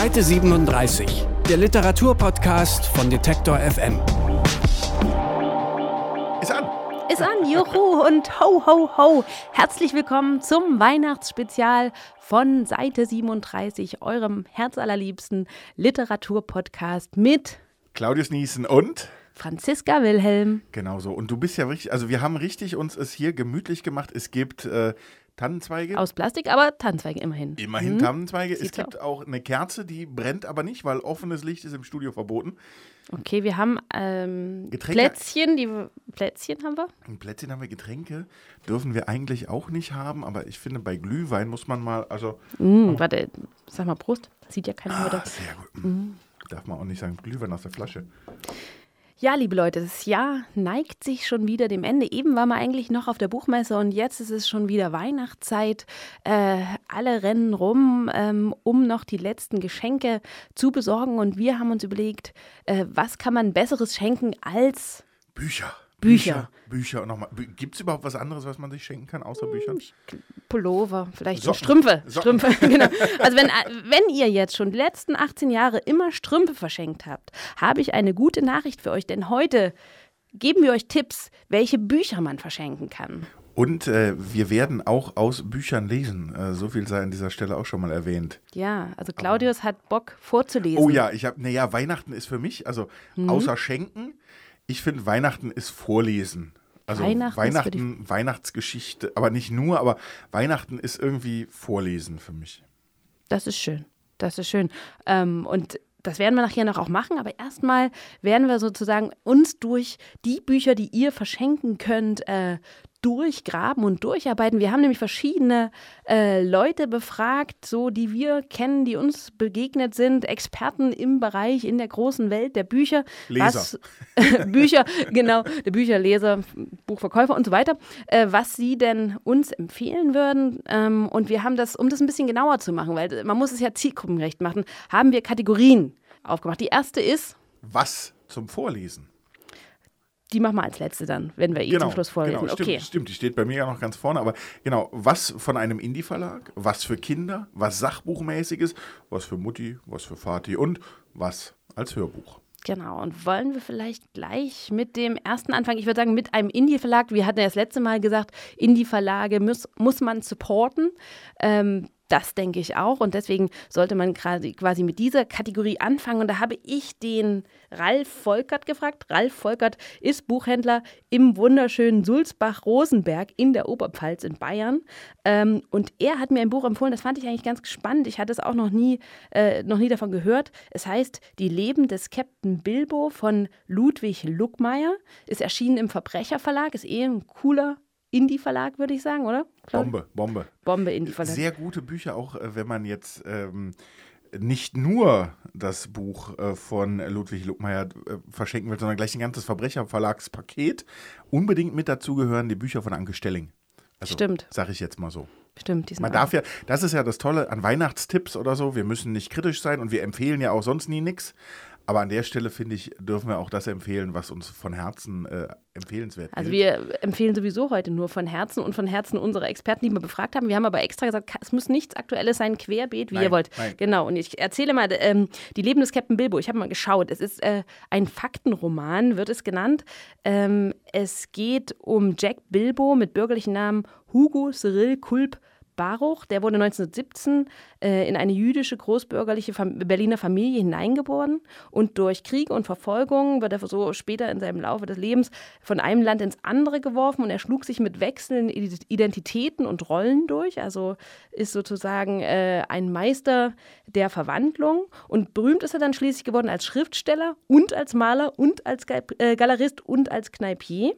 Seite 37, der Literaturpodcast von Detektor FM. Ist an. Ist an, juhu und ho, ho, ho. Herzlich willkommen zum Weihnachtsspezial von Seite 37, eurem herzallerliebsten Literaturpodcast mit Claudius Niesen und Franziska Wilhelm. Genau so. Und du bist ja richtig, also wir haben richtig uns es hier gemütlich gemacht. Es gibt äh, Tannenzweige. Aus Plastik, aber Tannenzweige immerhin. Immerhin Mhm. Tannenzweige. Es Sieht so gibt auch eine Kerze, die brennt aber nicht, weil offenes Licht ist im Studio verboten. Okay, wir haben ähm, Getränke- Plätzchen, die Plätzchen haben wir. Ein Plätzchen haben wir Getränke. Dürfen wir eigentlich auch nicht haben, aber ich finde, bei Glühwein muss man mal, also. Mm, Warte, sag mal Prost. Sieht ja keiner Ah, heute. sehr gut. Mhm. Darf man auch nicht sagen, Glühwein aus der Flasche. Ja, liebe Leute, das Jahr neigt sich schon wieder dem Ende. Eben waren wir eigentlich noch auf der Buchmesse und jetzt ist es schon wieder Weihnachtszeit. Äh, alle rennen rum, ähm, um noch die letzten Geschenke zu besorgen. Und wir haben uns überlegt, äh, was kann man Besseres schenken als Bücher. Bücher. Bücher und nochmal. Gibt es überhaupt was anderes, was man sich schenken kann, außer Büchern? Pullover, vielleicht so Socken. Strümpfe. Socken. Strümpfe, genau. Also wenn, wenn ihr jetzt schon die letzten 18 Jahre immer Strümpfe verschenkt habt, habe ich eine gute Nachricht für euch, denn heute geben wir euch Tipps, welche Bücher man verschenken kann. Und äh, wir werden auch aus Büchern lesen. Äh, so viel sei an dieser Stelle auch schon mal erwähnt. Ja, also Claudius hat Bock vorzulesen. Oh ja, ich habe, naja, Weihnachten ist für mich, also Mhm. außer Schenken, ich finde Weihnachten ist Vorlesen. Also Weihnachten Weihnachten, Weihnachtsgeschichte, aber nicht nur, aber Weihnachten ist irgendwie Vorlesen für mich. Das ist schön. Das ist schön. Ähm, und das werden wir nachher noch auch machen, aber erstmal werden wir sozusagen uns durch die Bücher, die ihr verschenken könnt, äh, durchgraben und durcharbeiten. Wir haben nämlich verschiedene äh, Leute befragt, so die wir kennen, die uns begegnet sind, Experten im Bereich, in der großen Welt der Bücher. Leser. Was, Bücher, genau, der Bücherleser, Buchverkäufer und so weiter, äh, was sie denn uns empfehlen würden. Ähm, und wir haben das, um das ein bisschen genauer zu machen, weil man muss es ja zielgruppengerecht machen, haben wir Kategorien aufgemacht. Die erste ist, Was zum Vorlesen? Die machen wir als letzte dann, wenn wir eh zum Schluss vorlesen. genau, stimmt, okay. stimmt, die steht bei mir ja noch ganz vorne, aber genau, was von einem Indie-Verlag, was für Kinder, was Sachbuchmäßiges, was für Mutti, was für Vati und was als Hörbuch. Genau, und wollen wir vielleicht gleich mit dem ersten anfangen? Ich würde sagen, mit einem Indie-Verlag. Wir hatten ja das letzte Mal gesagt, Indie-Verlage muss, muss man supporten. Ähm, das denke ich auch. Und deswegen sollte man quasi, mit dieser Kategorie anfangen. Und da habe ich den Ralf Volkert gefragt. Ralf Volkert ist Buchhändler im wunderschönen Sulzbach-Rosenberg in der Oberpfalz in Bayern. Ähm, und er hat mir ein Buch empfohlen, das fand ich eigentlich ganz spannend. Ich hatte es auch noch nie, äh, noch nie davon gehört. Es heißt Die Leben des Captain Bilbo von Ludwig Luckmeier. Ist erschienen im Verbrecherverlag. Ist eh ein cooler Indie-Verlag, würde ich sagen, oder? Claudia? Bombe, Bombe. Bombe Indie-Verlag. Sehr gute Bücher, auch äh, wenn man jetzt ähm, nicht nur das Buch äh, von Ludwig Luckmeier äh, verschenken will, sondern gleich ein ganzes Verbrecherverlagspaket. Unbedingt mit dazu gehören die Bücher von Anke Stelling. Also, Stimmt. Sag ich jetzt mal so. Stimmt, die sind Man darf ja, das ist ja das Tolle an Weihnachtstipps oder so, wir müssen nicht kritisch sein und wir empfehlen ja auch sonst nie nichts. Aber an der Stelle, finde ich, dürfen wir auch das empfehlen, was uns von Herzen äh, empfehlenswert Also gilt. wir empfehlen sowieso heute nur von Herzen und von Herzen unsere Experten, die wir befragt haben. Wir haben aber extra gesagt, es muss nichts Aktuelles sein, querbeet, wie Nein, ihr wollt. nein. Genau, und ich erzähle mal, ähm, die Leben des Captain Bilbo. Ich habe mal geschaut. Es ist äh, ein Faktenroman, wird es genannt. Ähm, es geht um Jack Bilbo mit bürgerlichen Namen Hugo Cyril Kulp Baruch, der wurde 1917 äh, in eine jüdische großbürgerliche Fam Berliner Familie hineingeboren. Und durch Kriege und Verfolgung wird er so später in seinem Laufe des Lebens von einem Land ins andere geworfen. Und er schlug sich mit wechselnden Ide- Identitäten und Rollen durch, also ist sozusagen äh, ein Meister der Verwandlung. Und berühmt ist er dann schließlich geworden als Schriftsteller und als Maler und als äh, Galerist und als Kneipier.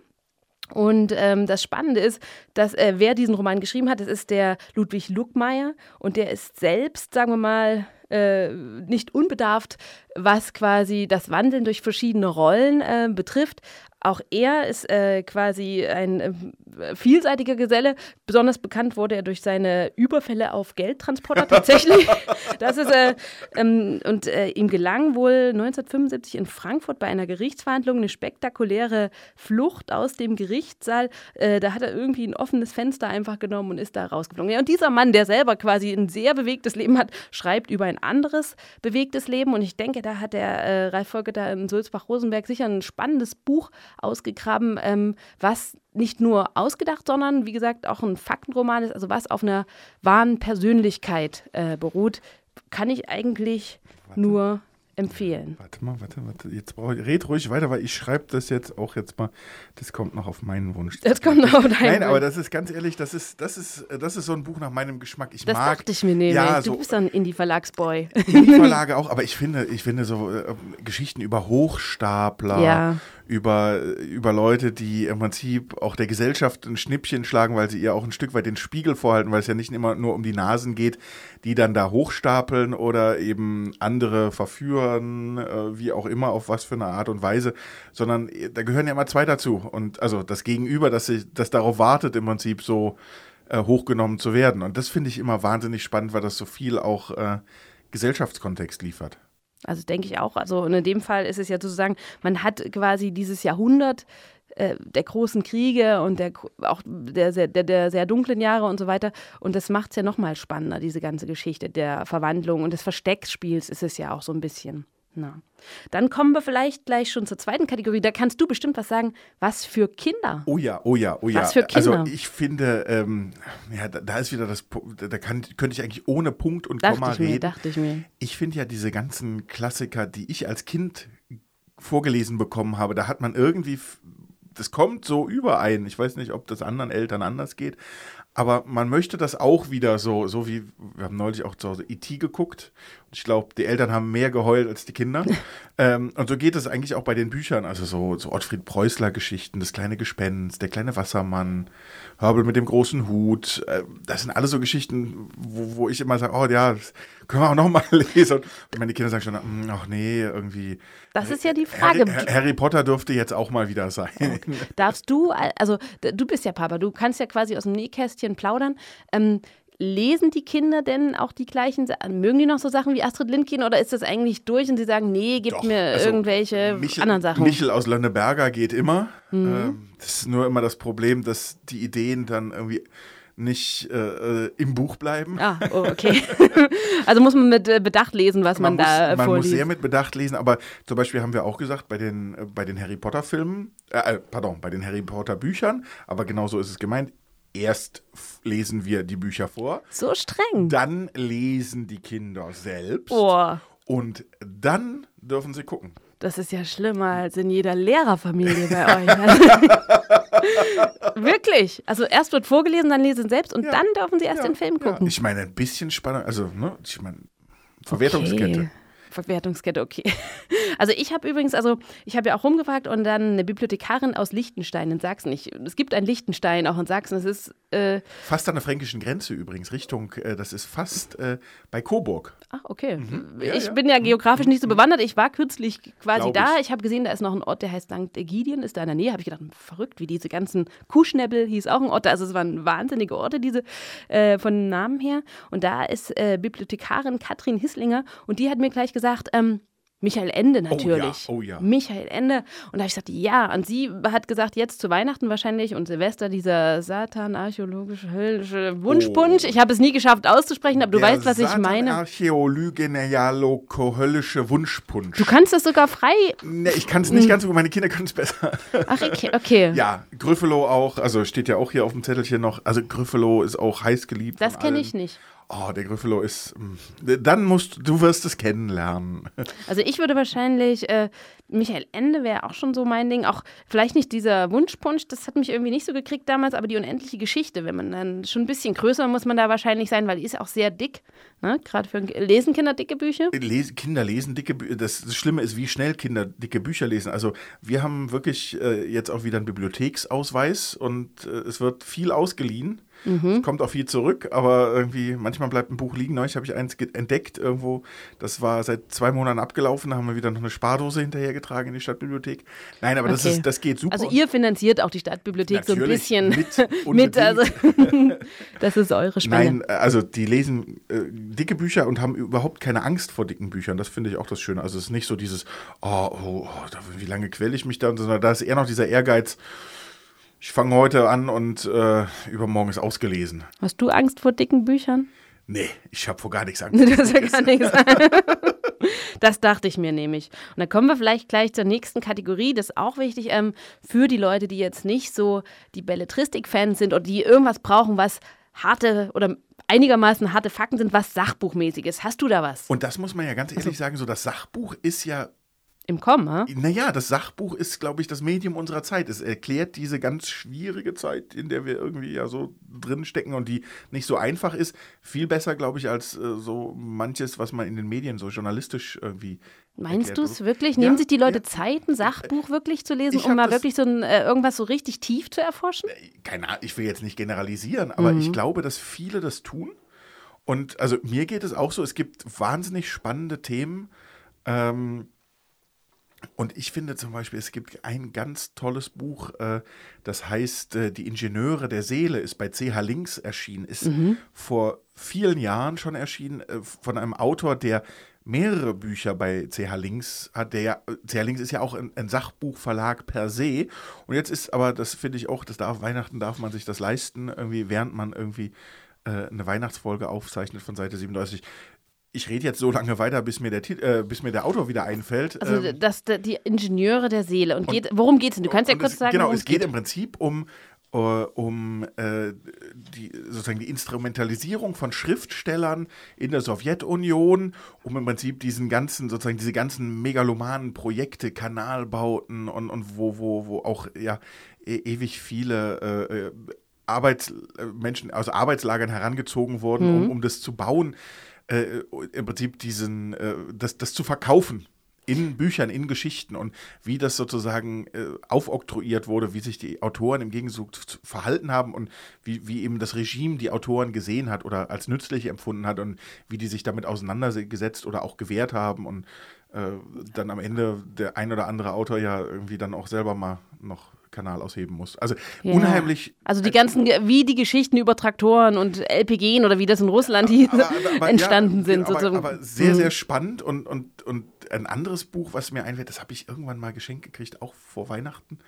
Und ähm, das Spannende ist, dass äh, wer diesen Roman geschrieben hat, das ist der Ludwig Luckmeier und der ist selbst, sagen wir mal, äh, nicht unbedarft, was quasi das Wandeln durch verschiedene Rollen äh, betrifft. Auch er ist äh, quasi ein äh, äh, vielseitiger Geselle. Besonders bekannt wurde er durch seine Überfälle auf Geldtransporter tatsächlich. das ist, äh, ähm, und äh, ihm gelang wohl 1975 in Frankfurt bei einer Gerichtsverhandlung eine spektakuläre Flucht aus dem Gerichtssaal. Äh, da hat er irgendwie ein offenes Fenster einfach genommen und ist da rausgeflogen. Ja, und dieser Mann, der selber quasi ein sehr bewegtes Leben hat, schreibt über ein anderes bewegtes Leben. Und ich denke, da hat der äh, Ralf Volker da in Sulzbach-Rosenberg sicher ein spannendes Buch ausgegraben, ähm, was nicht nur ausgedacht, sondern wie gesagt auch ein Faktenroman ist, also was auf einer wahren Persönlichkeit äh, beruht, kann ich eigentlich Warte. nur empfehlen. Warte mal, warte, warte. Jetzt brauche ich, red ruhig weiter, weil ich schreibe das jetzt auch jetzt mal. Das kommt noch auf meinen Wunsch. Das kommt noch auf deinen Nein, Wunsch. aber das ist ganz ehrlich, das ist, das ist, das ist so ein Buch nach meinem Geschmack. Ich das mag, dachte ich mir nämlich. Ja, du so, bist ein Indie-Verlagsboy. Indie-Verlage auch, aber ich finde, ich finde so äh, Geschichten über Hochstapler, ja über, über Leute, die im Prinzip auch der Gesellschaft ein Schnippchen schlagen, weil sie ihr auch ein Stück weit den Spiegel vorhalten, weil es ja nicht immer nur um die Nasen geht, die dann da hochstapeln oder eben andere verführen, äh, wie auch immer, auf was für eine Art und Weise, sondern äh, da gehören ja immer zwei dazu. Und also das Gegenüber, das, sich, das darauf wartet, im Prinzip so äh, hochgenommen zu werden. Und das finde ich immer wahnsinnig spannend, weil das so viel auch äh, Gesellschaftskontext liefert. Also denke ich auch. Also in dem Fall ist es ja sozusagen, man hat quasi dieses Jahrhundert äh, der großen Kriege und der, auch der, der, der sehr dunklen Jahre und so weiter. Und das macht es ja nochmal spannender, diese ganze Geschichte der Verwandlung und des Versteckspiels ist es ja auch so ein bisschen. Na. Dann kommen wir vielleicht gleich schon zur zweiten Kategorie. Da kannst du bestimmt was sagen. Was für Kinder? Oh ja, oh ja, oh ja. Was für Kinder? Also ich finde, ähm, ja, da, da, ist wieder das, da kann, könnte ich eigentlich ohne Punkt und dachte Komma ich mir, reden. Dachte ich mir. Ich finde ja diese ganzen Klassiker, die ich als Kind vorgelesen bekommen habe, da hat man irgendwie das kommt so überein. Ich weiß nicht, ob das anderen Eltern anders geht, aber man möchte das auch wieder so, so wie, wir haben neulich auch zu Hause E.T. geguckt. Ich glaube, die Eltern haben mehr geheult als die Kinder. ähm, und so geht es eigentlich auch bei den Büchern. Also so, so Ottfried Preußler-Geschichten, das kleine Gespenst, der kleine Wassermann, Hörbel mit dem großen Hut. Äh, das sind alles so Geschichten, wo, wo ich immer sage, oh ja, das können wir auch nochmal lesen. Und meine Kinder sagen schon, hm, ach nee, irgendwie. Das ist ja die Frage. Harry, Harry Potter dürfte jetzt auch mal wieder sein. Okay. Darfst du, also du bist ja Papa, du kannst ja quasi aus dem Nähkästchen plaudern. Ähm, lesen die Kinder denn auch die gleichen Sachen? Mögen die noch so Sachen wie Astrid Lindgren oder ist das eigentlich durch und sie sagen, nee, gib Doch, mir also irgendwelche Michel, anderen Sachen? Michel aus Lönneberger geht immer. Mhm. Ähm, das ist nur immer das Problem, dass die Ideen dann irgendwie nicht äh, äh, im Buch bleiben. Ah, oh, okay. also muss man mit äh, Bedacht lesen, was man, man da muss, Man vorliest. muss sehr mit Bedacht lesen, aber zum Beispiel haben wir auch gesagt, bei den, äh, bei den Harry Potter Filmen, äh, pardon, bei den Harry Potter Büchern, aber genau so ist es gemeint, erst lesen wir die Bücher vor. So streng. Dann lesen die Kinder selbst. Oh. Und dann dürfen sie gucken. Das ist ja schlimmer als in jeder Lehrerfamilie bei euch. Wirklich. Also erst wird vorgelesen, dann lesen selbst und ja. dann dürfen sie erst ja. den Film gucken. Ja. Ich meine, ein bisschen Spannung, also, ne, ich meine, Verwertungskette. Okay. Verwertungskette, okay. Also ich habe übrigens, also ich habe ja auch rumgefragt und dann eine Bibliothekarin aus Liechtenstein in Sachsen. Ich, es gibt ein Liechtenstein auch in Sachsen. Es ist äh fast an der fränkischen Grenze übrigens, Richtung, äh, das ist fast äh, bei Coburg. Ach, okay. Mhm. Ja, ich ja. bin ja geografisch nicht so bewandert. Ich war kürzlich quasi Glaub da. Ich, ich habe gesehen, da ist noch ein Ort, der heißt St. Egidien, ist da in der Nähe. Habe ich gedacht, verrückt, wie diese ganzen Kuhschnäppel hieß auch ein Ort. Also es waren wahnsinnige Orte, diese äh, von Namen her. Und da ist äh, Bibliothekarin Katrin Hisslinger und die hat mir gleich gesagt, ähm, Michael Ende natürlich. Oh ja, oh ja. Michael Ende. Und da habe ich gesagt, ja. Und sie hat gesagt, jetzt zu Weihnachten wahrscheinlich und Silvester dieser Satan-archäologische höllische Wunschpunsch. Oh. Ich habe es nie geschafft auszusprechen, aber du Der weißt, was ich meine. Archäologisch-höllische Wunschpunsch. Du kannst es sogar frei. Nee, ich kann es nicht hm. ganz so gut, meine Kinder können es besser. Ach, okay. okay. Ja, Gryffalo auch, also steht ja auch hier auf dem Zettelchen noch. Also Gryffalo ist auch heiß geliebt. Das kenne ich nicht. Oh, der Gryffalo ist. Mm, dann musst du wirst es kennenlernen. Also ich würde wahrscheinlich, äh, Michael Ende wäre auch schon so mein Ding. Auch vielleicht nicht dieser Wunschpunsch, das hat mich irgendwie nicht so gekriegt damals, aber die unendliche Geschichte, wenn man dann schon ein bisschen größer muss man da wahrscheinlich sein, weil die ist auch sehr dick. Ne? Gerade für lesen Kinder dicke Bücher? Les, Kinder lesen dicke Bücher. Das, das, Schlimme ist, wie schnell Kinder dicke Bücher lesen. Also wir haben wirklich äh, jetzt auch wieder einen Bibliotheksausweis und äh, es wird viel ausgeliehen. Es kommt auch viel zurück, aber irgendwie, manchmal bleibt ein Buch liegen. Neulich habe ich eins entdeckt irgendwo, das war seit zwei Monaten abgelaufen, da haben wir wieder noch eine Spardose hinterhergetragen in die Stadtbibliothek. Nein, aber das, Okay. ist, das geht super. Also ihr finanziert auch die Stadtbibliothek so ein Natürlich, bisschen mit, mit. Also das ist eure Spende. Nein, also die lesen äh, dicke Bücher und haben überhaupt keine Angst vor dicken Büchern. Das finde ich auch das Schöne. Also es ist nicht so dieses, oh, oh, oh wie lange quäle ich mich da, sondern da ist eher noch dieser Ehrgeiz. Ich fange heute an und äh, übermorgen ist ausgelesen. Hast du Angst vor dicken Büchern? Nee, ich habe vor gar nichts Angst. Das ist ja gar nichts. Das dachte ich mir nämlich. Und dann kommen wir vielleicht gleich zur nächsten Kategorie. Das ist auch wichtig ähm, für die Leute, die jetzt nicht so die Belletristik-Fans sind oder die irgendwas brauchen, was harte oder einigermaßen harte Fakten sind, was Sachbuchmäßiges. Hast du da was Und das muss man ja ganz ehrlich sagen, so das Sachbuch ist ja im Kommen? Ha? Naja, das Sachbuch ist, glaube ich, das Medium unserer Zeit. Es erklärt diese ganz schwierige Zeit, in der wir irgendwie ja so drinstecken und die nicht so einfach ist, viel besser, glaube ich, als äh, so manches, was man in den Medien so journalistisch irgendwie. Meinst du es wirklich? Ja, Nehmen sich die Leute ja. Zeit, ein Sachbuch wirklich zu lesen, um mal wirklich so ein, äh, irgendwas so richtig tief zu erforschen? Keine Ahnung, ich will jetzt nicht generalisieren, aber ich glaube, dass viele das tun. Und also mir geht es auch so, es gibt wahnsinnig spannende Themen. Ähm, und ich finde zum Beispiel, es gibt ein ganz tolles Buch, äh, das heißt äh, Die Ingenieure der Seele, ist bei CH Links erschienen, ist vor vielen Jahren schon erschienen, äh, von einem Autor, der mehrere Bücher bei CH Links hat. Der ja, CH Links ist ja auch ein, ein Sachbuchverlag per se. Und jetzt ist aber, das finde ich auch, das darf Weihnachten darf man sich das leisten, irgendwie, während man irgendwie eine Weihnachtsfolge aufzeichnet von Seite 37. Ich rede jetzt so lange weiter, bis mir der, Tit- äh, bis mir der Autor wieder einfällt. Also Ähm, das, die Ingenieure der Seele. Und, geht, worum geht es denn? Du kannst ja kurz es, sagen, Genau, es geht im Prinzip um, äh, um äh, die, sozusagen die Instrumentalisierung von Schriftstellern in der Sowjetunion, um im Prinzip diesen ganzen, sozusagen diese ganzen megalomanen Projekte, Kanalbauten und, und wo, wo, wo auch ja e ewig viele äh, äh, Arbeitsmenschen aus Arbeitslagern herangezogen wurden, um, um das zu bauen, äh, im Prinzip diesen, äh, das, das zu verkaufen in Büchern, in Geschichten und wie das sozusagen äh, aufoktroyiert wurde, wie sich die Autoren im Gegenzug zu- verhalten haben und wie, wie eben das Regime die Autoren gesehen hat oder als nützlich empfunden hat und wie die sich damit auseinandergesetzt oder auch gewehrt haben und äh, dann am Ende der ein oder andere Autor ja irgendwie dann auch selber mal noch Kanal ausheben muss. Also Ja. unheimlich. Also die ganzen, wie die Geschichten über Traktoren und LPG oder wie das in Russland hieß, entstanden ja, sind. Aber, aber sehr, Mhm. sehr spannend und, und, und ein anderes Buch, was mir einfällt, das habe ich irgendwann mal geschenkt gekriegt, auch vor Weihnachten.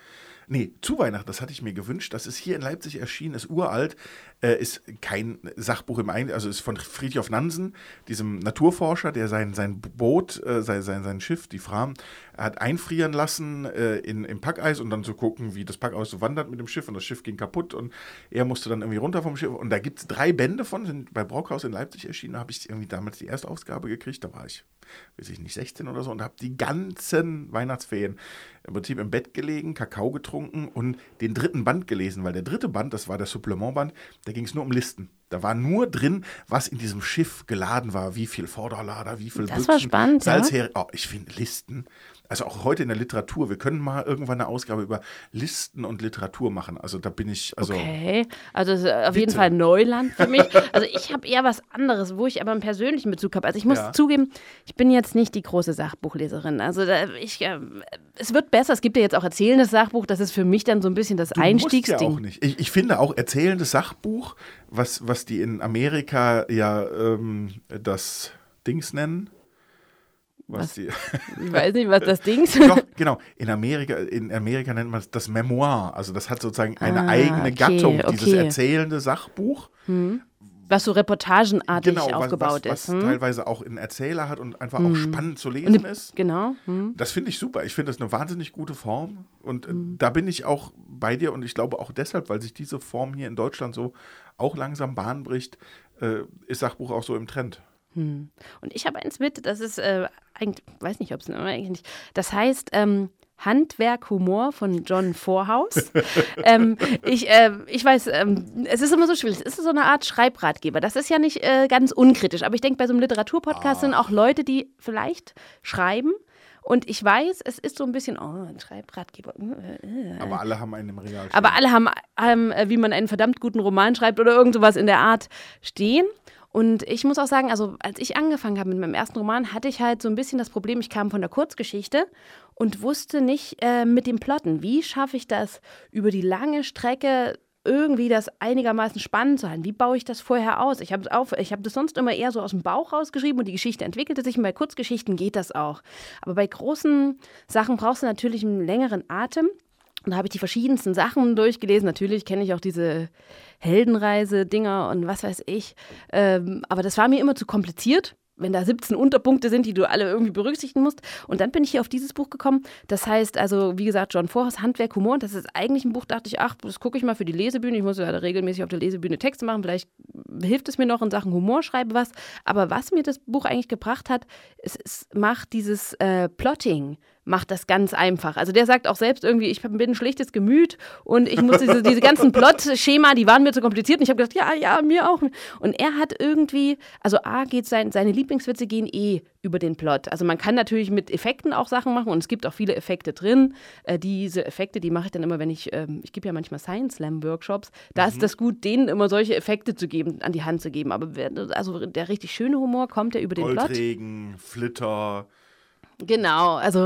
Nee, zu Weihnachten, das hatte ich mir gewünscht. Das ist hier in Leipzig erschienen, ist uralt, äh, ist kein Sachbuch im Ein, also ist von Friedhof Nansen, diesem Naturforscher, der sein, sein Boot, äh, sein, sein, sein Schiff, die Fram, hat einfrieren lassen äh, in, im Packeis und dann zu gucken, wie das Packeis so wandert mit dem Schiff und das Schiff ging kaputt und er musste dann irgendwie runter vom Schiff. Und da gibt es drei Bände von, sind bei Brockhaus in Leipzig erschienen. Da habe ich irgendwie damals die erste Ausgabe gekriegt. Da war ich, weiß ich nicht, 16 oder so und habe die ganzen Weihnachtsferien im Prinzip im Bett gelegen, Kakao getrunken und den dritten Band gelesen, weil der dritte Band, das war der Supplementband, da ging es nur um Listen. Da war nur drin, was in diesem Schiff geladen war, wie viel Vorderlader, wie viel Das war spannend, ja. Salzhering. Oh, ich finde Listen, also auch heute in der Literatur, wir können mal irgendwann eine Ausgabe über Listen und Literatur machen. Also da bin ich, also Okay, also auf jeden Bitte. Fall Neuland für mich. Also ich habe eher was anderes, wo ich aber einen persönlichen Bezug habe. Also ich muss Ja. zugeben, ich bin jetzt nicht die große Sachbuchleserin. Also da, ich, äh, es wird besser. Es gibt ja jetzt auch erzählendes Sachbuch. Das ist für mich dann so ein bisschen das Du musst ja Einstiegsding. auch nicht. Ich, ich finde auch erzählendes Sachbuch, was, was die in Amerika ja ähm, das Dings nennen. Was, Was? die. Ich weiß nicht, was das Ding ist. Doch, genau. In Amerika, in Amerika nennt man es das Memoir. Also das hat sozusagen eine Ah, eigene okay, Gattung, dieses okay. erzählende Sachbuch. Was so reportagenartig Genau, was, aufgebaut was, was ist. hm? teilweise auch einen Erzähler hat und einfach auch spannend zu lesen ist. Genau. Hm? Das finde ich super. Ich finde das eine wahnsinnig gute Form. Und äh, Mhm. da bin ich auch bei dir und ich glaube auch deshalb, weil sich diese Form hier in Deutschland so auch langsam Bahn bricht, äh, ist Sachbuch auch so im Trend. Und ich habe eins mit, das ist äh, eigentlich, weiß nicht, ob es eigentlich nicht. Das heißt ähm, Handwerk Humor von John Vorhaus. ähm, ich, äh, ich weiß, ähm, es ist immer so schwierig. Es ist so eine Art Schreibratgeber. Das ist ja nicht äh, ganz unkritisch, aber ich denke, bei so einem Literaturpodcast sind auch Leute, die vielleicht schreiben Und ich weiß, es ist so ein bisschen, oh, ein Schreibratgeber. äh. Aber alle haben einen im Regal stehen. Aber alle haben, haben, äh, wie man einen verdammt guten Roman schreibt oder irgend sowas in der Art stehen. Und ich muss auch sagen, also als ich angefangen habe mit meinem ersten Roman, hatte ich halt so ein bisschen das Problem, ich kam von der Kurzgeschichte und wusste nicht äh, mit dem Plotten, wie schaffe ich das über die lange Strecke irgendwie das einigermaßen spannend zu halten. Wie baue ich das vorher aus? Ich habe hab das sonst immer eher so aus dem Bauch rausgeschrieben und die Geschichte entwickelte sich. Und bei Kurzgeschichten geht das auch. Aber bei großen Sachen brauchst du natürlich einen längeren Atem. Und da habe ich die verschiedensten Sachen durchgelesen. Natürlich kenne ich auch diese Heldenreise-Dinger und was weiß ich. Ähm, aber das war mir immer zu kompliziert wenn da 17 Unterpunkte sind, die du alle irgendwie berücksichtigen musst. Und dann bin ich hier auf dieses Buch gekommen. Das heißt, also, wie gesagt, John Vorhaus, Handwerk, Humor. Und das ist eigentlich ein Buch, dachte ich, ach, das gucke ich mal für die Lesebühne. Ich muss ja regelmäßig auf der Lesebühne Texte machen. Vielleicht hilft es mir noch in Sachen Humor, schreibe was. Aber was mir das Buch eigentlich gebracht hat, es, es macht dieses äh, Plotting macht das ganz einfach. Also der sagt auch selbst irgendwie, ich bin ein schlichtes Gemüt und ich muss diese, diese ganzen Plot-Schema, die waren mir zu kompliziert. Und ich habe gedacht, ja, ja, mir auch. Und er hat irgendwie, also A geht sein, seine Lieblingswitze gehen eh über den Plot. Also man kann natürlich mit Effekten auch Sachen machen und es gibt auch viele Effekte drin. Äh, diese Effekte, die mache ich dann immer, wenn ich, ähm, ich gebe ja manchmal Science Slam Workshops, da mhm. ist das gut, denen immer solche Effekte zu geben, an die Hand zu geben. Aber also der richtig schöne Humor kommt ja über den Plot. Goldregen, Flitter. Genau, also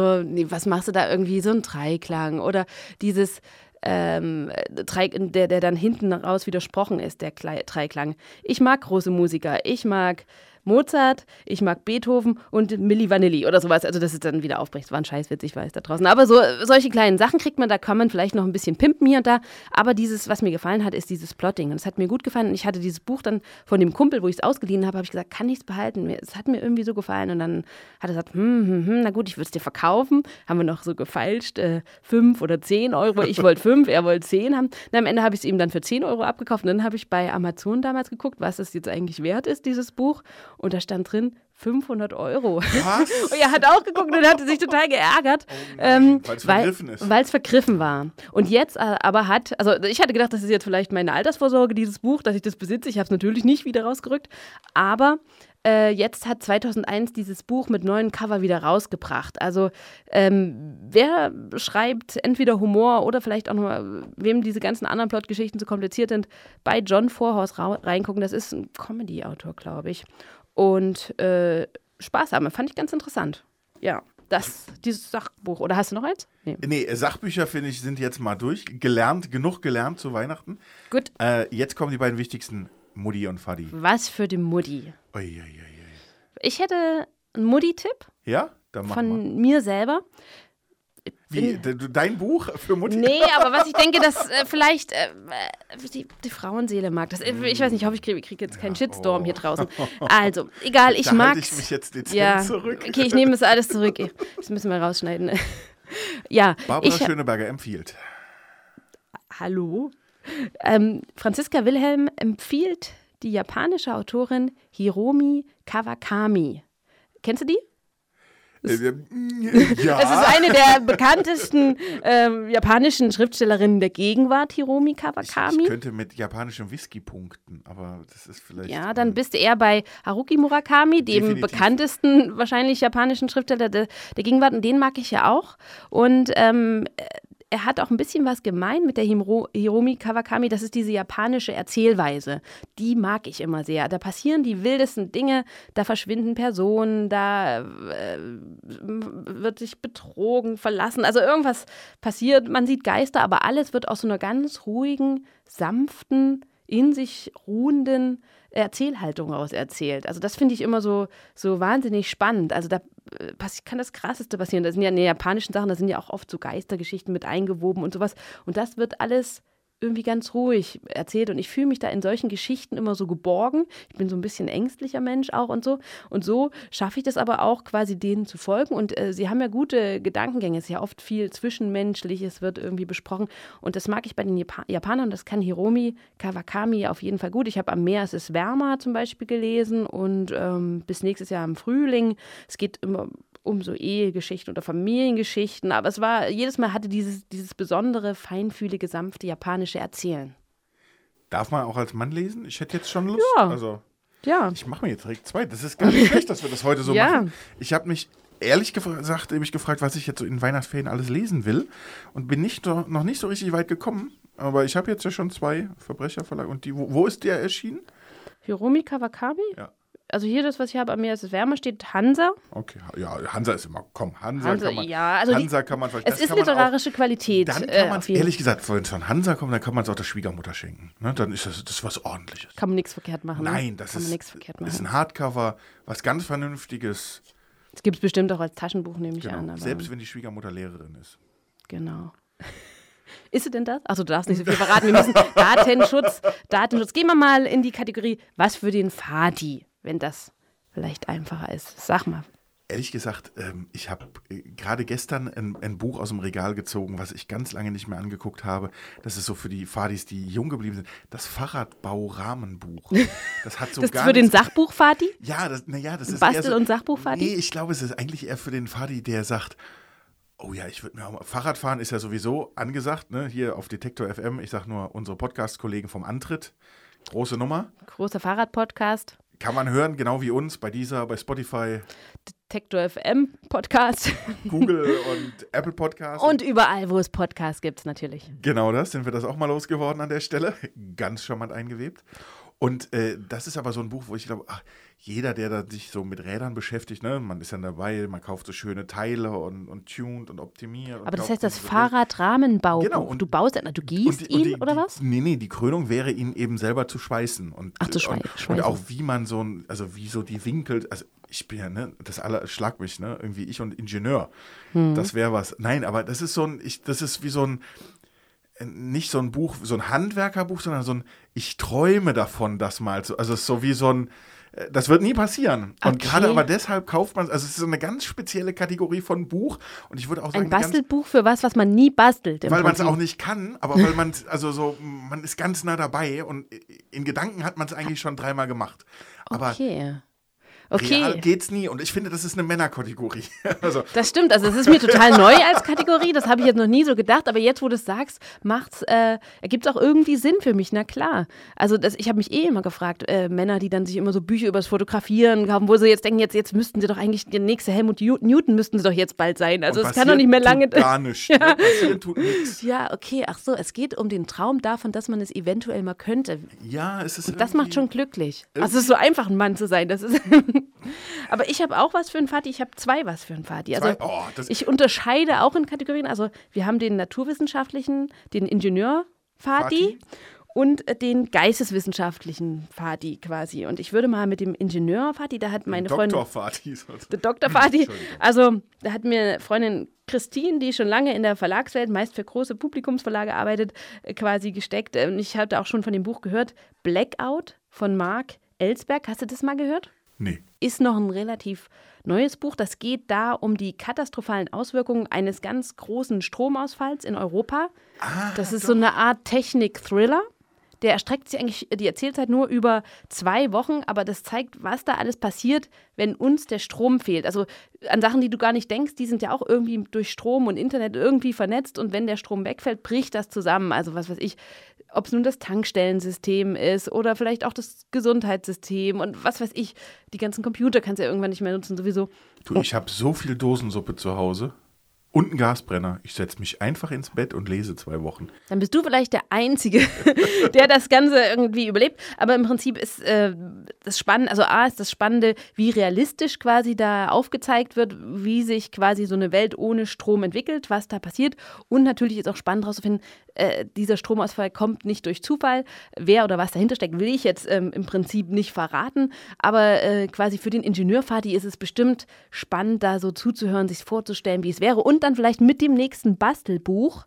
was machst du da irgendwie so ein Dreiklang oder dieses ähm, der, der dann hinten raus widersprochen ist, der Dreiklang. Ich mag große Musiker, ich mag Mozart, ich mag Beethoven und Milli Vanilli oder sowas. Also, dass es dann wieder aufbricht. War ein Scheißwitz, ich weiß da draußen. Aber so, solche kleinen Sachen kriegt man, da kann man vielleicht noch ein bisschen pimpen hier und da. Aber dieses, was mir gefallen hat, ist dieses Plotting. Und es hat mir gut gefallen. Und ich hatte dieses Buch dann von dem Kumpel, wo ich es ausgeliehen habe, habe ich gesagt, kann ich es behalten? Es hat mir irgendwie so gefallen. Und dann hat er gesagt, hm, hm, hm, na gut, ich würde es dir verkaufen. Haben wir noch so gefeilscht, äh, fünf oder zehn Euro. Ich wollte fünf, er wollte zehn haben. Und am Ende habe ich es ihm dann für zehn Euro abgekauft. Und dann habe ich bei Amazon damals geguckt, was es jetzt eigentlich wert ist, dieses Buch. Und da stand drin 500 Euro. Was? und er hat auch geguckt und hatte sich total geärgert. Oh ähm, weil es vergriffen ist. Weil es vergriffen war. Und jetzt äh, aber hat, also ich hatte gedacht, das ist jetzt vielleicht meine Altersvorsorge, dieses Buch, dass ich das besitze. Ich habe es natürlich nicht wieder rausgerückt. Aber äh, jetzt hat 2001 dieses Buch mit neuen Cover wieder rausgebracht. Also ähm, wer schreibt entweder Humor oder vielleicht auch noch, wem diese ganzen anderen Plotgeschichten zu kompliziert sind, bei John Vorhaus reingucken. Das ist ein Comedy-Autor, glaube ich und äh, Spaß haben. Fand ich ganz interessant. Ja, das, dieses Sachbuch. Oder hast du noch eins? Nee, nee Sachbücher, finde ich, sind jetzt mal durch. Gelernt, genug gelernt zu Weihnachten. Gut. Äh, jetzt kommen die beiden wichtigsten, Mutti und Fadi. Was für die Mutti. Ui, ui, ui, ich hätte einen Mutti-Tipp. Ja? Dann mach Von mal. mir selber. Wie, dein Buch für Mutti? Nee, aber was ich denke, dass äh, vielleicht äh, die, die, Frauenseele mag. Das, ich weiß nicht, ich hoffe, ich kriege krieg jetzt keinen ja, Shitstorm oh. hier draußen. Also, egal, ich da mag. ich mich jetzt dezent ja, zurück. Okay, ich nehme das alles zurück. Das müssen wir rausschneiden. ja. Barbara ich, Schöneberger empfiehlt. Hallo? Ähm, Franziska Wilhelm empfiehlt die japanische Autorin Hiromi Kawakami. Kennst du die? Es, äh, ja. es ist eine der bekanntesten äh, japanischen Schriftstellerinnen der Gegenwart, Hiromi Kawakami. Ich, ich, könnte mit japanischem Whisky punkten, aber das ist vielleicht. Ja, dann bist du eher bei Haruki Murakami, dem Definitiv. bekanntesten wahrscheinlich japanischen Schriftsteller der, der, Gegenwart. Und den mag ich ja auch. Und ähm, er hat auch ein bisschen was gemein mit der Hiro Hiromi Kawakami. Das ist diese japanische Erzählweise. Die mag ich immer sehr. Da passieren die wildesten Dinge, da verschwinden Personen, da äh, wird sich betrogen, verlassen. Also irgendwas passiert. Man sieht Geister, aber alles wird aus so einer ganz ruhigen, sanften, in sich ruhenden Erzählhaltung raus erzählt. Also das finde ich immer so, so wahnsinnig spannend. Also da äh, kann das Krasseste passieren. Das sind ja in den japanischen Sachen, da sind ja auch oft so Geistergeschichten mit eingewoben und sowas. Und das wird alles irgendwie ganz ruhig erzählt und ich fühle mich da in solchen Geschichten immer so geborgen. Ich bin so ein bisschen ängstlicher Mensch auch und so. Und so schaffe ich das aber auch quasi denen zu folgen. Und äh, sie haben ja gute Gedankengänge. Es ist ja oft viel Zwischenmenschliches wird irgendwie besprochen. Und das mag ich bei den Jap Japanern. Das kann Hiromi Kawakami auf jeden Fall gut. Ich habe am Meer es ist wärmer zum Beispiel gelesen und ähm, bis nächstes Jahr im Frühling. Es geht immer um so Ehegeschichten oder Familiengeschichten, aber es war, jedes Mal hatte dieses, dieses besondere, feinfühlige, sanfte japanische Erzählen. Darf man auch als Mann lesen? Ich hätte jetzt schon Lust. Ja. Also, ja. Ich mache mir jetzt direkt zwei. Das ist gar nicht schlecht, dass wir das heute so ja. machen. Ich habe mich ehrlich gesagt mich gefragt, was ich jetzt so in Weihnachtsferien alles lesen will und bin nicht noch nicht so richtig weit gekommen. Aber ich habe jetzt ja schon zwei Verbrecherverlage. Und die, wo, wo ist der erschienen? Hiromi Kawakabe? Ja. Also hier das, was ich habe, am Meer ist es wärmer, steht Hansa. Okay, ja, Hansa ist immer, komm, Hansa, Hansa, kann man, ja, also Hansa kann man verstehen. Es ist literarische Qualität. Dann äh, kann man jeden- ehrlich gesagt, wenn es von Hansa kommt, dann kann man es auch der Schwiegermutter schenken. Ne? Dann ist das, das was ordentliches. Kann man nichts verkehrt machen. ne? Nein, das kann ist, ist ein Hardcover, was ganz Vernünftiges. Das gibt es bestimmt auch als Taschenbuch, nehme ich Genau. an. Selbst wenn die Schwiegermutter Lehrerin ist. Genau. Ist sie denn das? Achso, du darfst nicht so viel verraten. Wir müssen Datenschutz, Datenschutz. Gehen wir mal in die Kategorie, was für den Fadi, wenn das vielleicht einfacher ist. Sag mal. Ehrlich gesagt, ähm, ich habe äh, gerade gestern ein, ein Buch aus dem Regal gezogen, was ich ganz lange nicht mehr angeguckt habe. Das ist so für die Fadis, die jung geblieben sind. Das Fahrradbau-Rahmenbuch. Das hat so Das ist gar für den Sachbuch-Fadi? Ja, das, naja, das ist Bastel- eher so, und Sachbuch-Fadi? Nee, ich glaube, es ist eigentlich eher für den Fadi, der sagt, oh ja, ich würde mir auch mal, Fahrradfahren ist ja sowieso angesagt, ne, hier auf Detektor FM. Ich sage nur, unsere Podcast-Kollegen vom Antritt, große Nummer. Großer Fahrradpodcast. Kann man hören, genau wie uns, bei dieser, bei Spotify, Detektor FM Podcast. Google und Apple Podcasts. Und überall, wo es Podcasts gibt, natürlich. Genau das, sind wir das auch mal losgeworden an der Stelle. Ganz charmant eingewebt. Und äh, das ist aber so ein Buch, wo ich glaube, ach, jeder, der da sich so mit Rädern beschäftigt, ne, man ist dann dabei, man kauft so schöne Teile und, und tuned und optimiert. Und Aber das kauft heißt das so Fahrradrahmenbaubuch. Genau, und- du baust, du Und gießt und ihn die, oder die, was? Nee, nee, die Krönung wäre, ihn eben selber zu schweißen. Und, Ach, zu schwei- und, schweißen. und auch wie man so ein, also wie so die Winkel, also ich bin ja, ne, das aller schlag mich, ne, irgendwie ich und Ingenieur. Hm. Das wäre was. Nein, aber das ist so ein, ich, das ist wie so ein, nicht so ein Buch, so ein Handwerkerbuch, sondern so ein, ich träume davon, das mal zu, also es ist so wie so ein, das wird nie passieren. Und Okay. gerade aber deshalb kauft man, also es ist so eine ganz spezielle Kategorie von Buch. Und ich würde auch sagen, Ein Bastelbuch für was, was man nie bastelt. weil man es auch nicht kann, aber weil man also so, man ist ganz nah dabei und in Gedanken hat man es eigentlich schon dreimal gemacht. Aber Okay. Real Okay. geht's nie und ich finde, das ist eine Männerkategorie. also Das stimmt, also es ist mir total neu als Kategorie, das habe ich jetzt noch nie so gedacht, aber jetzt, wo du es sagst, macht's, äh, ergibt es auch irgendwie Sinn für mich, na klar. Also das, ich habe mich eh immer gefragt, äh, Männer, die dann sich immer so Bücher übers Fotografieren kaufen, wo sie jetzt denken, jetzt, jetzt müssten sie doch eigentlich, der nächste Helmut Newton müssten sie doch jetzt bald sein. Also und es kann doch nicht mehr lange... Tut gar nichts. Ne? Passieren tut nichts. Ja, okay, ach so, es geht um den Traum davon, dass man es eventuell mal könnte. Ja, es ist Das macht schon glücklich. Also es ist so einfach, ein Mann zu sein. Das ist Aber ich habe auch was für einen Vati. Ich habe zwei was für einen Vati. Also? Oh, ich unterscheide auch in Kategorien. Also wir haben den naturwissenschaftlichen, den Ingenieur Vati und äh, den geisteswissenschaftlichen Vati quasi. Und ich würde mal mit dem Ingenieur Vati, da hat meine Freundin Dr. Fatih. der Dr. Fadi. Also, da hat mir Freundin Christine, die schon lange in der Verlagswelt, meist für große Publikumsverlage arbeitet, äh, quasi gesteckt. Äh, Und ich hatte auch schon von dem Buch gehört, Blackout von Mark Ellsberg. Hast du das mal gehört? Nee. Ist noch ein relativ neues Buch. Das geht da um die katastrophalen Auswirkungen eines ganz großen Stromausfalls in Europa. das ist so eine Art Technik-Thriller. Der erstreckt sich eigentlich die Erzählzeit nur über zwei Wochen, aber das zeigt, was da alles passiert, wenn uns der Strom fehlt. Also an Sachen, die du gar nicht denkst, die sind ja auch irgendwie durch Strom und Internet irgendwie vernetzt und wenn der Strom wegfällt, bricht das zusammen. Also was weiß ich, ob es nun das Tankstellensystem ist oder vielleicht auch das Gesundheitssystem und was weiß ich, die ganzen Computer kannst du ja irgendwann nicht mehr nutzen sowieso. Du, ich habe so viel Dosensuppe zu Hause und einen Gasbrenner. Ich setze mich einfach ins Bett und lese zwei Wochen. Dann bist du vielleicht der Einzige, der das Ganze irgendwie überlebt. Aber im Prinzip ist äh, das Spannende, also A ist das Spannende, wie realistisch quasi da aufgezeigt wird, wie sich quasi so eine Welt ohne Strom entwickelt, was da passiert. Und natürlich ist auch spannend herauszufinden, äh, dieser Stromausfall kommt nicht durch Zufall. Wer oder was dahinter steckt, will ich jetzt ähm, im Prinzip nicht verraten. Aber äh, quasi für den Ingenieur Fadi ist es bestimmt spannend, da so zuzuhören, sich vorzustellen, wie es wäre. Und dann vielleicht mit dem nächsten Bastelbuch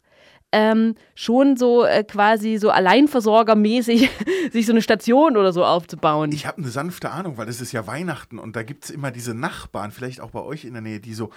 ähm, schon so äh, quasi so alleinversorgermäßig sich so eine Station oder so aufzubauen. Ich habe eine sanfte Ahnung, weil es ist ja Weihnachten und da gibt es immer diese Nachbarn, vielleicht auch bei euch in der Nähe, die so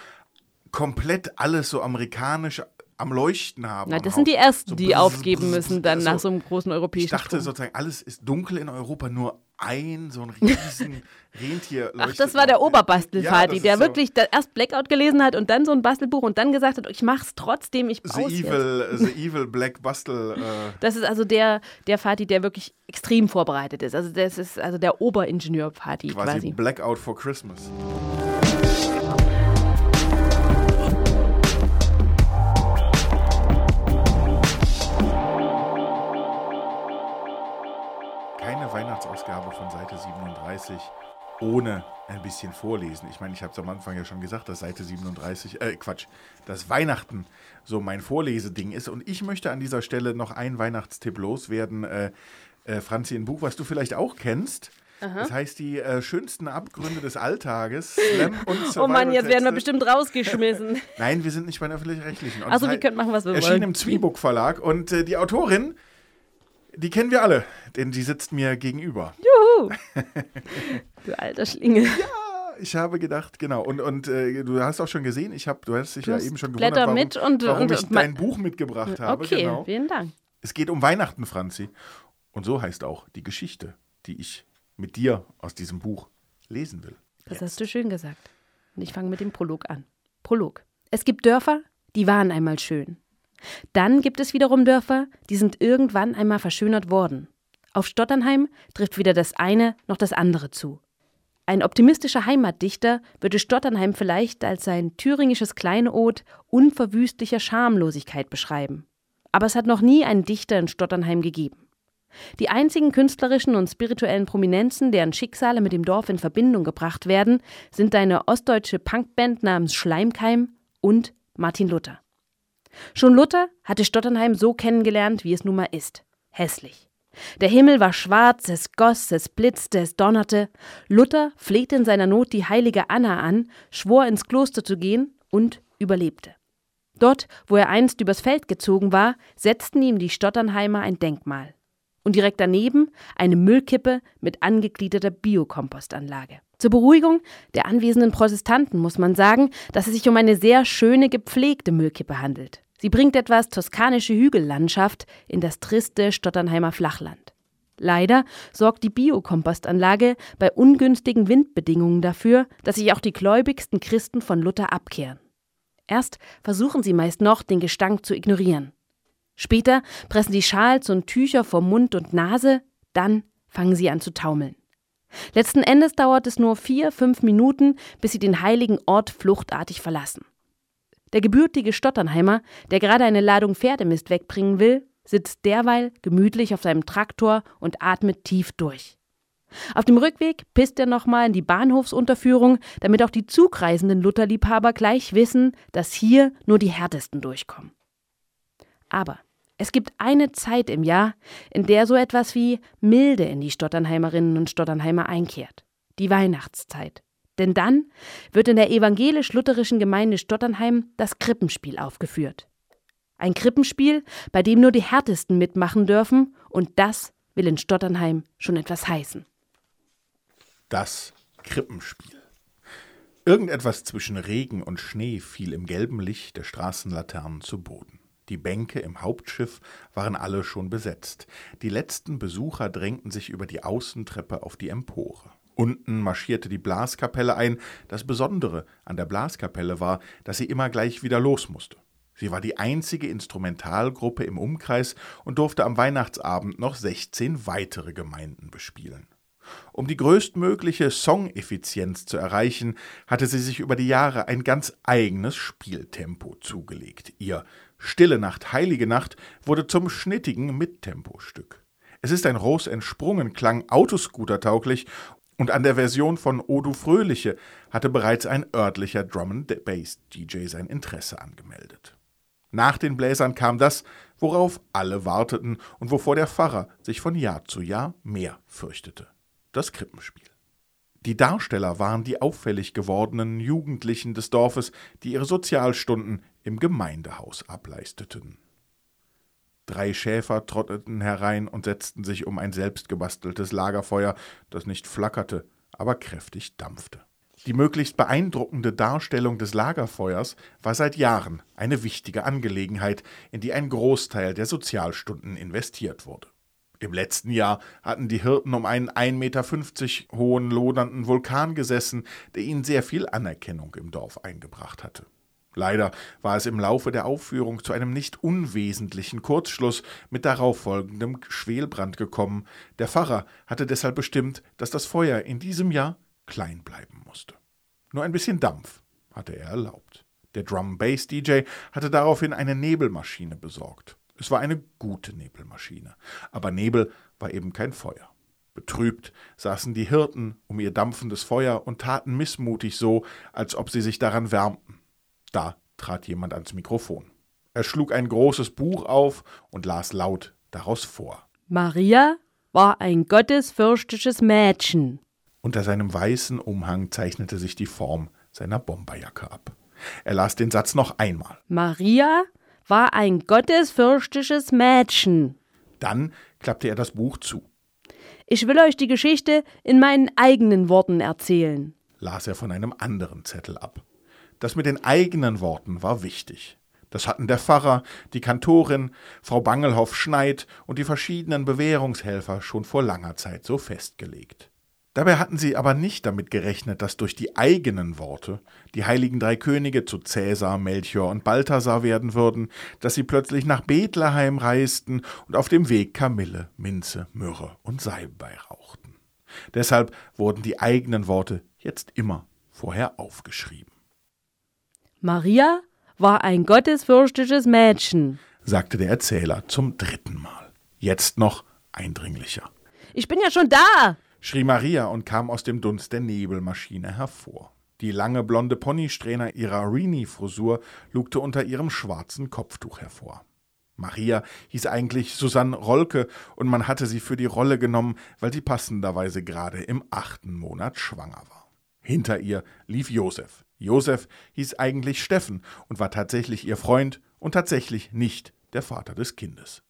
komplett alles so amerikanisch am Leuchten haben. Na, das sind die ersten, So die aufgeben müssen dann so. nach so einem großen Ich europäischen dachte Strom. sozusagen, alles ist dunkel in Europa, nur ein so ein riesen Rentier Ach, das war der noch. Oberbastelfadi, das der so wirklich erst Blackout gelesen hat und dann so ein Bastelbuch und dann gesagt hat, ich mach's trotzdem, ich The brauch's jetzt. Evil, the evil Black Bastel. Äh, Das ist also der, der Fadi, der wirklich extrem vorbereitet ist. Also das ist also der Oberingenieur-Fadi quasi, quasi. Blackout for Christmas. Weihnachtsausgabe von Seite 37 ohne ein bisschen vorlesen. Ich meine, ich habe es am Anfang ja schon gesagt, dass Seite 37, äh, Quatsch, dass Weihnachten so mein Vorleseding ist. Und ich möchte an dieser Stelle noch ein Weihnachtstipp loswerden. Äh, äh, Franzi, ein Buch, was du vielleicht auch kennst. Aha. Das heißt, die äh, schönsten Abgründe des Alltages. Slam und oh Mann, jetzt werden wir bestimmt rausgeschmissen. Nein, wir sind nicht bei den öffentlich-rechtlichen. Also, wir können machen, was wir erschien wollen. Erschien im Zwiebuck Verlag und äh, die Autorin, die kennen wir alle, denn die sitzt mir gegenüber. Juhu! du alter Schlingel. Ja! ich habe gedacht, genau. Und, und äh, du hast auch schon gesehen, ich habe, du hast dich du ja eben schon gewundert, warum, mit und, warum und, ich dein Buch mitgebracht habe. Okay, genau. vielen Dank. Es geht um Weihnachten, Franzi. Und so heißt auch die Geschichte, die ich mit dir aus diesem Buch lesen will. Das Jetzt. hast du schön gesagt. Und ich fange mit dem Prolog an. Prolog. Es gibt Dörfer, die waren einmal schön. Dann gibt es wiederum Dörfer, die sind irgendwann einmal verschönert worden. Auf Stotternheim trifft weder das eine noch das andere zu. Ein optimistischer Heimatdichter würde Stotternheim vielleicht als sein thüringisches Kleinod unverwüstlicher Schamlosigkeit beschreiben. Aber es hat noch nie einen Dichter in Stotternheim gegeben. Die einzigen künstlerischen und spirituellen Prominenzen, deren Schicksale mit dem Dorf in Verbindung gebracht werden, sind eine ostdeutsche Punkband namens Schleimkeim und Martin Luther. Schon Luther hatte Stotternheim so kennengelernt, wie es nun mal ist. Hässlich. Der Himmel war schwarz, es goss, es blitzte, es donnerte. Luther flehte in seiner Not die heilige Anna an, schwor ins Kloster zu gehen und überlebte. Dort, wo er einst übers Feld gezogen war, setzten ihm die Stotternheimer ein Denkmal und direkt daneben eine Müllkippe mit angegliederter Biokompostanlage. Zur Beruhigung der anwesenden Protestanten muss man sagen, dass es sich um eine sehr schöne, gepflegte Müllkippe handelt. Sie bringt etwas toskanische Hügellandschaft in das triste Stotternheimer Flachland. Leider sorgt die Biokompostanlage bei ungünstigen Windbedingungen dafür, dass sich auch die gläubigsten Christen von Luther abkehren. Erst versuchen sie meist noch, den Gestank zu ignorieren. Später pressen die Schals und Tücher vor Mund und Nase, dann fangen sie an zu taumeln. Letzten Endes dauert es nur vier, fünf Minuten, bis sie den heiligen Ort fluchtartig verlassen. Der gebürtige Stotternheimer, der gerade eine Ladung Pferdemist wegbringen will, sitzt derweil gemütlich auf seinem Traktor und atmet tief durch. Auf dem Rückweg pisst er nochmal in die Bahnhofsunterführung, damit auch die zugreisenden Lutherliebhaber gleich wissen, dass hier nur die Härtesten durchkommen. Aber es gibt eine Zeit im Jahr, in der so etwas wie Milde in die Stotternheimerinnen und Stotternheimer einkehrt. Die Weihnachtszeit. Denn dann wird in der evangelisch-lutherischen Gemeinde Stotternheim das Krippenspiel aufgeführt. Ein Krippenspiel, bei dem nur die Härtesten mitmachen dürfen, und das will in Stotternheim schon etwas heißen. Das Krippenspiel. Irgendetwas zwischen Regen und Schnee fiel im gelben Licht der Straßenlaternen zu Boden. Die Bänke im Hauptschiff waren alle schon besetzt. Die letzten Besucher drängten sich über die Außentreppe auf die Empore. Unten marschierte die Blaskapelle ein. Das Besondere an der Blaskapelle war, dass sie immer gleich wieder los musste. Sie war die einzige Instrumentalgruppe im Umkreis und durfte am Weihnachtsabend noch 16 weitere Gemeinden bespielen. Um die größtmögliche Songeffizienz zu erreichen, hatte sie sich über die Jahre ein ganz eigenes Spieltempo zugelegt. Ihr Stille Nacht, Heilige Nacht wurde zum schnittigen Mittempostück. Es ist ein Ros entsprungen, klang Autoscooter-tauglich und an der Version von Odu Fröhliche hatte bereits ein örtlicher Drum-and-Bass-DJ sein Interesse angemeldet. Nach den Bläsern kam das, worauf alle warteten und wovor der Pfarrer sich von Jahr zu Jahr mehr fürchtete: das Krippenspiel. Die Darsteller waren die auffällig gewordenen Jugendlichen des Dorfes, die ihre Sozialstunden im Gemeindehaus ableisteten. Drei Schäfer trotteten herein und setzten sich um ein selbstgebasteltes Lagerfeuer, das nicht flackerte, aber kräftig dampfte. Die möglichst beeindruckende Darstellung des Lagerfeuers war seit Jahren eine wichtige Angelegenheit, in die ein Großteil der Sozialstunden investiert wurde. Im letzten Jahr hatten die Hirten um einen 1,50 Meter hohen lodernden Vulkan gesessen, der ihnen sehr viel Anerkennung im Dorf eingebracht hatte. Leider war es im Laufe der Aufführung zu einem nicht unwesentlichen Kurzschluss mit darauffolgendem Schwelbrand gekommen. Der Pfarrer hatte deshalb bestimmt, dass das Feuer in diesem Jahr klein bleiben musste. Nur ein bisschen Dampf hatte er erlaubt. Der Drum-Bass-DJ hatte daraufhin eine Nebelmaschine besorgt. Es war eine gute Nebelmaschine, aber Nebel war eben kein Feuer. Betrübt saßen die Hirten um ihr dampfendes Feuer und taten missmutig so, als ob sie sich daran wärmten. Da trat jemand ans Mikrofon. Er schlug ein großes Buch auf und las laut daraus vor. Maria war ein gottesfürchtiges Mädchen. Unter seinem weißen Umhang zeichnete sich die Form seiner Bomberjacke ab. Er las den Satz noch einmal. Maria war ein gottesfürchtiges Mädchen. Dann klappte er das Buch zu. Ich will euch die Geschichte in meinen eigenen Worten erzählen, las er von einem anderen Zettel ab. Das mit den eigenen Worten war wichtig. Das hatten der Pfarrer, die Kantorin, Frau Bangelhoff-Schneid und die verschiedenen Bewährungshelfer schon vor langer Zeit so festgelegt. Dabei hatten sie aber nicht damit gerechnet, dass durch die eigenen Worte die heiligen drei Könige zu Cäsar, Melchior und Balthasar werden würden, dass sie plötzlich nach Bethlehem reisten und auf dem Weg Kamille, Minze, Myrrhe und Salbei rauchten. Deshalb wurden die eigenen Worte jetzt immer vorher aufgeschrieben. Maria war ein gottesfürchtiges Mädchen, sagte der Erzähler zum dritten Mal. Jetzt noch eindringlicher. Ich bin ja schon da, schrie Maria und kam aus dem Dunst der Nebelmaschine hervor. Die lange blonde Ponysträhne ihrer Rini-Frisur lugte unter ihrem schwarzen Kopftuch hervor. Maria hieß eigentlich Susanne Rolke und man hatte sie für die Rolle genommen, weil sie passenderweise gerade im achten Monat schwanger war. Hinter ihr lief Josef. Josef hieß eigentlich Steffen und war tatsächlich ihr Freund und tatsächlich nicht der Vater des Kindes.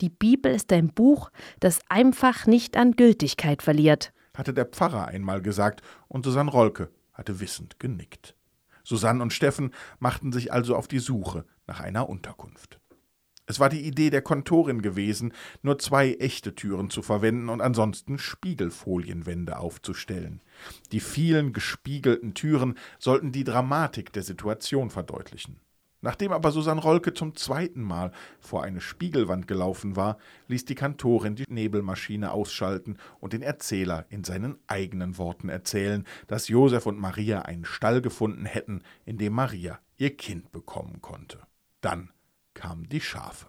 Die Bibel ist ein Buch, das einfach nicht an Gültigkeit verliert, hatte der Pfarrer einmal gesagt, und Susanne Rolke hatte wissend genickt. Susanne und Steffen machten sich also auf die Suche nach einer Unterkunft. Es war die Idee der Kontorin gewesen, nur zwei echte Türen zu verwenden und ansonsten Spiegelfolienwände aufzustellen. Die vielen gespiegelten Türen sollten die Dramatik der Situation verdeutlichen. Nachdem aber Susanne Rolke zum zweiten Mal vor eine Spiegelwand gelaufen war, ließ die Kantorin die Nebelmaschine ausschalten und den Erzähler in seinen eigenen Worten erzählen, dass Josef und Maria einen Stall gefunden hätten, in dem Maria ihr Kind bekommen konnte. Dann kamen die Schafe.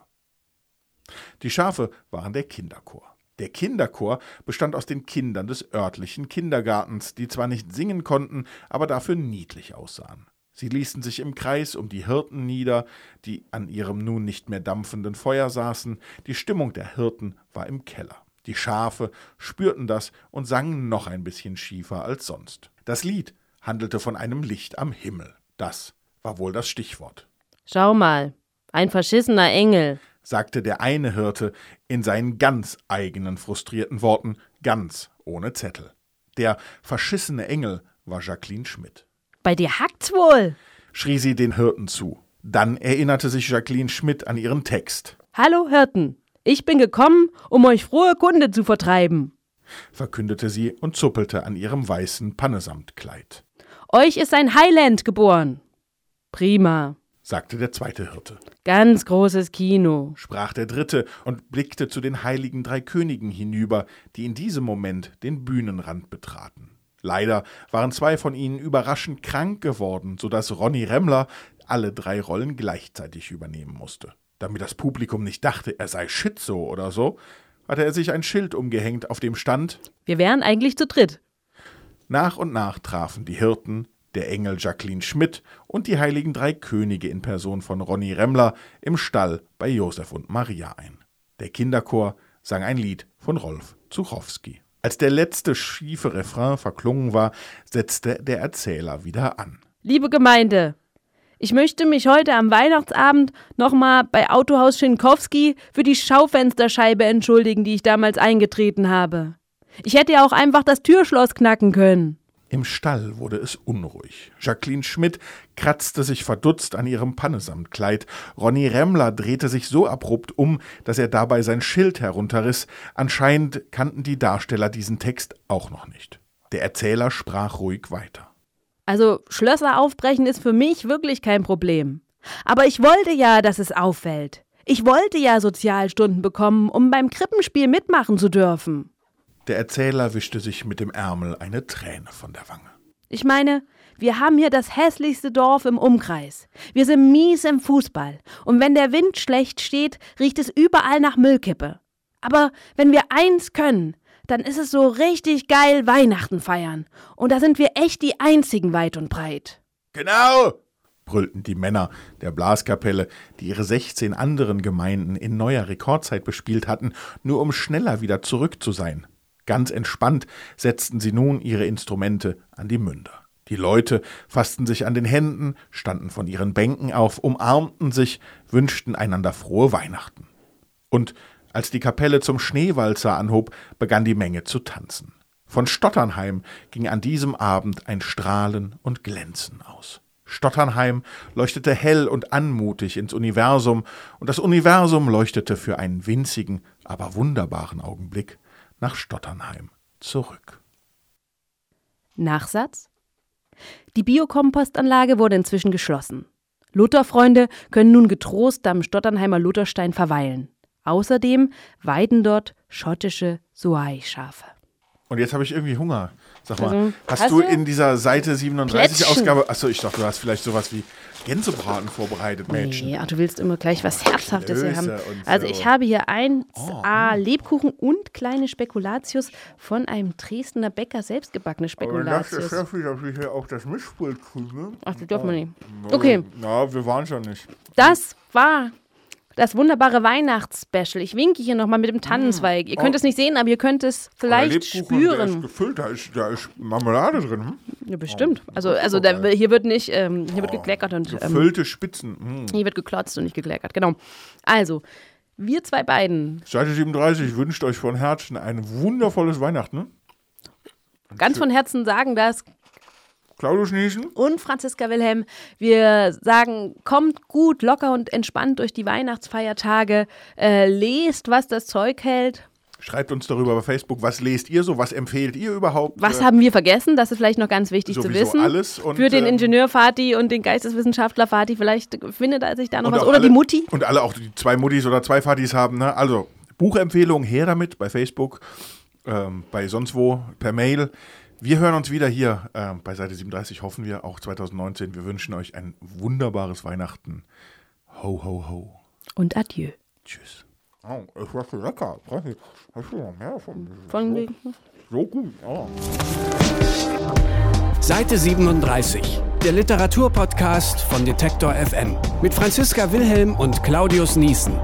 Die Schafe waren der Kinderchor. Der Kinderchor bestand aus den Kindern des örtlichen Kindergartens, die zwar nicht singen konnten, aber dafür niedlich aussahen. Sie ließen sich im Kreis um die Hirten nieder, die an ihrem nun nicht mehr dampfenden Feuer saßen. Die Stimmung der Hirten war im Keller. Die Schafe spürten das und sangen noch ein bisschen schiefer als sonst. Das Lied handelte von einem Licht am Himmel. Das war wohl das Stichwort. Schau mal, ein verschissener Engel, sagte der eine Hirte in seinen ganz eigenen frustrierten Worten, ganz ohne Zettel. Der verschissene Engel war Jacqueline Schmidt. Bei dir hackt's wohl, schrie sie den Hirten zu. Dann erinnerte sich Jacqueline Schmidt an ihren Text. Hallo Hirten, ich bin gekommen, um euch frohe Kunde zu vertreiben, verkündete sie und zuppelte an ihrem weißen Pannesamtkleid. Euch ist ein Highland geboren. Prima, sagte der zweite Hirte. Ganz großes Kino, sprach der dritte und blickte zu den heiligen drei Königen hinüber, die in diesem Moment den Bühnenrand betraten. Leider waren zwei von ihnen überraschend krank geworden, so dass Ronny Remmler alle drei Rollen gleichzeitig übernehmen musste. Damit das Publikum nicht dachte, er sei Schizo oder so, hatte er sich ein Schild umgehängt, auf dem stand Wir wären eigentlich zu dritt. Nach und nach trafen die Hirten, der Engel Jacqueline Schmidt und die heiligen drei Könige in Person von Ronny Remmler im Stall bei Josef und Maria ein. Der Kinderchor sang ein Lied von Rolf Zuchowski. Als der letzte schiefe Refrain verklungen war, setzte der Erzähler wieder an. Liebe Gemeinde, ich möchte mich heute am Weihnachtsabend nochmal bei Autohaus Schinkowski für die Schaufensterscheibe entschuldigen, die ich damals eingetreten habe. Ich hätte ja auch einfach das Türschloss knacken können. Im Stall wurde es unruhig. Jacqueline Schmidt kratzte sich verdutzt an ihrem Pannesamtkleid. Ronny Remmler drehte sich so abrupt um, dass er dabei sein Schild herunterriss. Anscheinend kannten die Darsteller diesen Text auch noch nicht. Der Erzähler sprach ruhig weiter. Also Schlösser aufbrechen ist für mich wirklich kein Problem. Aber ich wollte ja, dass es auffällt. Ich wollte ja Sozialstunden bekommen, um beim Krippenspiel mitmachen zu dürfen. Der Erzähler wischte sich mit dem Ärmel eine Träne von der Wange. Ich meine, wir haben hier das hässlichste Dorf im Umkreis. Wir sind mies im Fußball. Und wenn der Wind schlecht steht, riecht es überall nach Müllkippe. Aber wenn wir eins können, dann ist es so richtig geil Weihnachten feiern. Und da sind wir echt die einzigen weit und breit. Genau, brüllten die Männer der Blaskapelle, die ihre 16 anderen Gemeinden in neuer Rekordzeit bespielt hatten, nur um schneller wieder zurück zu sein. Ganz entspannt setzten sie nun ihre Instrumente an die Münder. Die Leute fassten sich an den Händen, standen von ihren Bänken auf, umarmten sich, wünschten einander frohe Weihnachten. Und als die Kapelle zum Schneewalzer anhob, begann die Menge zu tanzen. Von Stotternheim ging an diesem Abend ein Strahlen und Glänzen aus. Stotternheim leuchtete hell und anmutig ins Universum, und das Universum leuchtete für einen winzigen, aber wunderbaren Augenblick nach Stotternheim zurück. Nachsatz? Die Biokompostanlage wurde inzwischen geschlossen. Lutherfreunde können nun getrost am Stotternheimer Lutherstein verweilen. Außerdem weiden dort schottische Suai-Schafe. Und jetzt habe ich irgendwie Hunger. Sag mal, Also, hast, hast du in dieser Seite 37 Plätzchen. Ausgabe, achso, ich dachte, du hast vielleicht sowas wie Gänsebraten vorbereitet, Mädchen. Nee, ach, du willst immer gleich was Herzhaftes hier haben. Also so. ich habe hier 1A Lebkuchen und kleine Spekulatius von einem Dresdner Bäcker selbstgebackene Spekulatius. wieder, dass ich hier auch das Mischpult kriege. Ach, das dürfen wir nicht. Okay, Na, wir waren schon nicht. das war das wunderbare Weihnachtsspecial. Ich winke hier nochmal mit dem Tannenzweig. Ihr könnt es nicht sehen, aber ihr könnt es vielleicht Der ist spüren. gefüllt, da ist, da ist Marmelade drin. Hm? Ja, bestimmt. Also, also da, hier wird nicht, ähm, hier wird gekleckert und ähm, Gefüllte Spitzen. Hm. hier wird geklotzt und nicht gekleckert. Genau. Also, wir zwei beiden, Seite 37 wünscht euch von Herzen ein wundervolles Weihnachten. Ganz von Herzen sagen das Claudius Niesen? und Franziska Wilhelm. Wir sagen, kommt gut, locker und entspannt durch die Weihnachtsfeiertage. Äh, lest, was das Zeug hält. Schreibt uns darüber bei Facebook, was lest ihr so, was empfehlt ihr überhaupt? Was äh, haben wir vergessen? Das ist vielleicht noch ganz wichtig zu wissen. alles und, Für den ähm, Ingenieur Fati und den Geisteswissenschaftler Fati. Vielleicht findet er sich da noch was. Oder alle, die Mutti. Und alle auch die zwei Muttis oder zwei Vatis haben. Ne? Also Buchempfehlungen her damit bei Facebook, ähm, bei sonst wo, per Mail. Wir hören uns wieder hier ähm, bei Seite 37, hoffen wir, auch 2019. Wir wünschen euch ein wunderbares Weihnachten. Ho, ho, ho. Und adieu. Tschüss. Oh, war so lecker. Hast du noch mehr von? Von wegen. So gut. Oh. Seite 37, der Literaturpodcast von Detektor FM mit Franziska Wilhelm und Claudius Niesen.